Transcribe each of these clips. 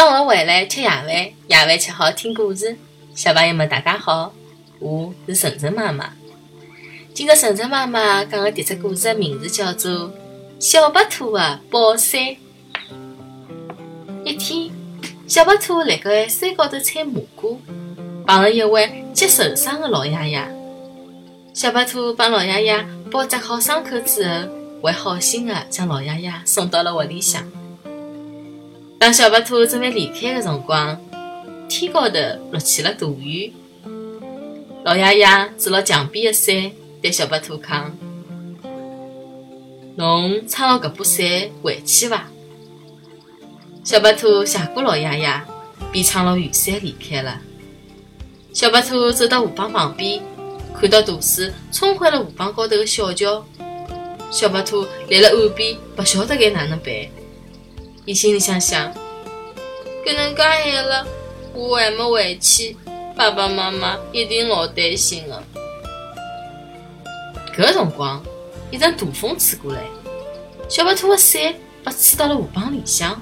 放学回来吃夜饭，夜饭吃好听故事。小朋友们，大家好，我是晨晨妈妈。今朝晨晨妈妈讲的迭只故事的名字叫做《小白兔的宝山》。一天，小白兔辣盖山高头采蘑菇，碰着一位脚受伤的老爷爷。小白兔帮老爷爷包扎好伤口之后，还好心的将老爷爷送到了屋里向。当小白兔准备离开的辰光，天高头落起了大雨。老爷爷指牢墙边的伞，对小白兔讲：“侬撑牢搿把伞回去伐？”小白兔谢过老爷爷，便撑牢雨伞离开了。小白兔走到河浜旁边，看到大水冲坏了河浜高头的小桥。小白兔立辣岸边，不晓得该哪能办。伊心里想想，搿能介晚了，我还没回去，爸爸妈妈一定老担心的。搿辰光，一阵大风吹过来，小白兔的伞被吹到了河浜里向。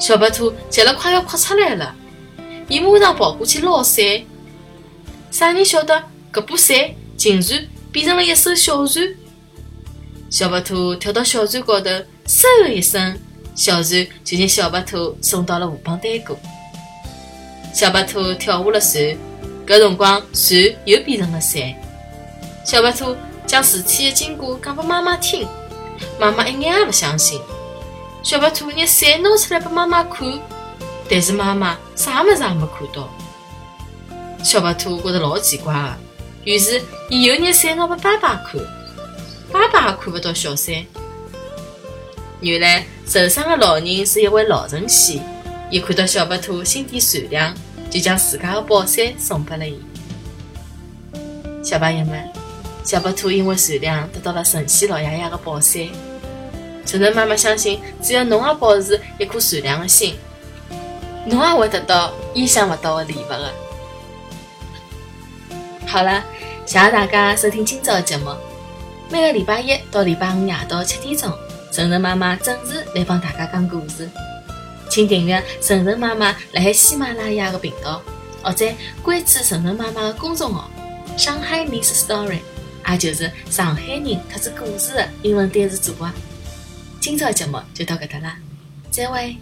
小白兔急了，快要哭出来了。伊马上跑过去捞伞，啥人晓得搿把伞竟然变成了一艘小船。小白兔跳到小船高头，嗖的一声。小船就将小白兔送到了河浜对过。小白兔跳下了船，搿辰光船又变成了山。小白兔将事体的经过讲拨妈妈听，妈妈一眼也勿相信。小白兔拿伞拿出来拨妈妈看，但是妈妈啥物事也没看到。小白兔觉着老奇怪的，于是伊又拿伞拿拨爸爸看，爸爸也看勿到小伞。原来受伤的老人是一位老神仙，伊看到小白兔心地善良，就将自家的宝伞送给了伊。小朋友们，小白兔因为善良得到了神仙老爷爷的宝伞。晨晨妈妈相信，只要侬也保持一颗善良的心，侬也会得到意想不到的礼物的。好了，谢谢大家收听今朝的节目。每个礼拜一到礼拜五夜到七点钟。晨晨妈妈准时来帮大家讲故事，请订阅晨晨妈妈辣海喜马拉雅的频道，或者关注晨晨妈妈的公众号“上海 Miss Story”，也就是上海人特指故事的英文单词组合。今朝节目就到搿搭啦，再会。